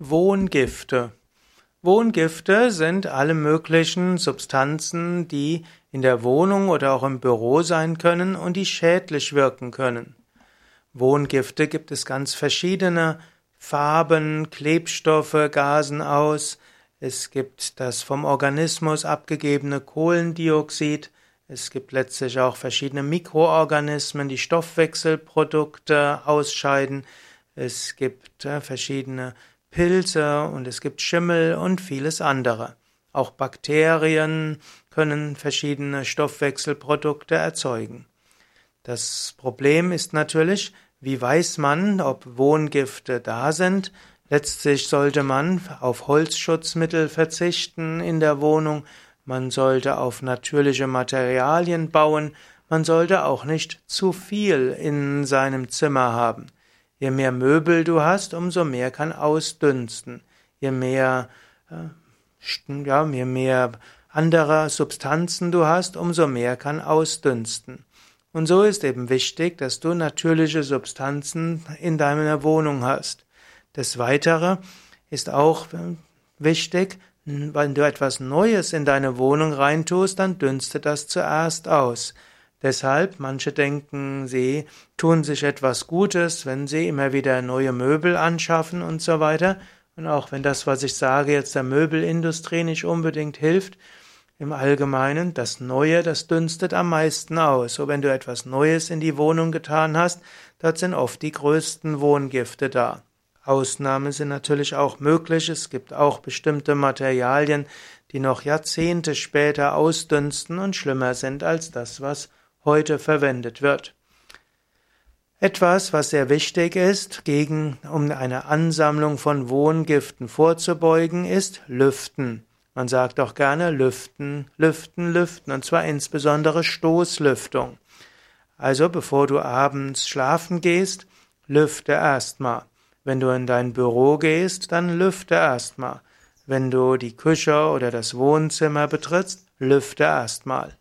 Wohngifte. Wohngifte sind alle möglichen Substanzen, die in der Wohnung oder auch im Büro sein können und die schädlich wirken können. Wohngifte gibt es ganz verschiedene Farben, Klebstoffe, Gasen aus. Es gibt das vom Organismus abgegebene Kohlendioxid. Es gibt letztlich auch verschiedene Mikroorganismen, die Stoffwechselprodukte ausscheiden. Es gibt äh, verschiedene Pilze und es gibt Schimmel und vieles andere. Auch Bakterien können verschiedene Stoffwechselprodukte erzeugen. Das Problem ist natürlich, wie weiß man, ob Wohngifte da sind? Letztlich sollte man auf Holzschutzmittel verzichten in der Wohnung, man sollte auf natürliche Materialien bauen, man sollte auch nicht zu viel in seinem Zimmer haben. Je mehr Möbel du hast, umso mehr kann ausdünsten. Je mehr, äh, ja, je mehr andere Substanzen du hast, umso mehr kann ausdünsten. Und so ist eben wichtig, dass du natürliche Substanzen in deiner Wohnung hast. Des Weiteren ist auch äh, wichtig, wenn du etwas Neues in deine Wohnung reintust, dann dünstet das zuerst aus. Deshalb, manche denken, sie tun sich etwas Gutes, wenn sie immer wieder neue Möbel anschaffen und so weiter. Und auch wenn das, was ich sage, jetzt der Möbelindustrie nicht unbedingt hilft, im Allgemeinen, das Neue, das dünstet am meisten aus. So wenn du etwas Neues in die Wohnung getan hast, dort sind oft die größten Wohngifte da. Ausnahmen sind natürlich auch möglich. Es gibt auch bestimmte Materialien, die noch Jahrzehnte später ausdünsten und schlimmer sind als das, was heute verwendet wird. Etwas, was sehr wichtig ist, gegen, um eine Ansammlung von Wohngiften vorzubeugen, ist Lüften. Man sagt auch gerne Lüften, Lüften, Lüften, und zwar insbesondere Stoßlüftung. Also bevor du abends schlafen gehst, lüfte erstmal. Wenn du in dein Büro gehst, dann lüfte erstmal. Wenn du die Küche oder das Wohnzimmer betrittst, lüfte erstmal.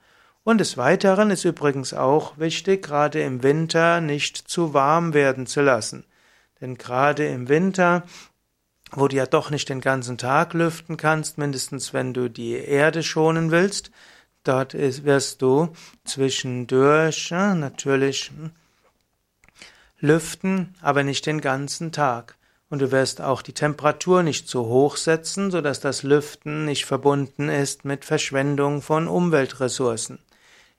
Und des Weiteren ist übrigens auch wichtig, gerade im Winter nicht zu warm werden zu lassen. Denn gerade im Winter, wo du ja doch nicht den ganzen Tag lüften kannst, mindestens wenn du die Erde schonen willst, dort wirst du zwischendurch ja, natürlich hm, lüften, aber nicht den ganzen Tag. Und du wirst auch die Temperatur nicht zu hoch setzen, sodass das Lüften nicht verbunden ist mit Verschwendung von Umweltressourcen.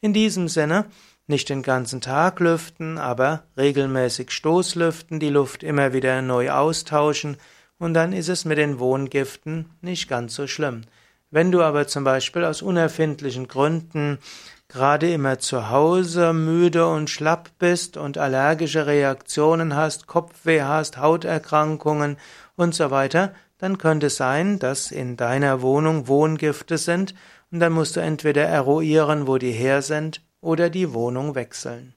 In diesem Sinne nicht den ganzen Tag lüften, aber regelmäßig Stoßlüften, die Luft immer wieder neu austauschen, und dann ist es mit den Wohngiften nicht ganz so schlimm. Wenn du aber zum Beispiel aus unerfindlichen Gründen gerade immer zu Hause müde und schlapp bist und allergische Reaktionen hast, Kopfweh hast, Hauterkrankungen und so weiter, dann könnte es sein, dass in deiner Wohnung Wohngifte sind und dann musst du entweder eruieren, wo die her sind, oder die Wohnung wechseln.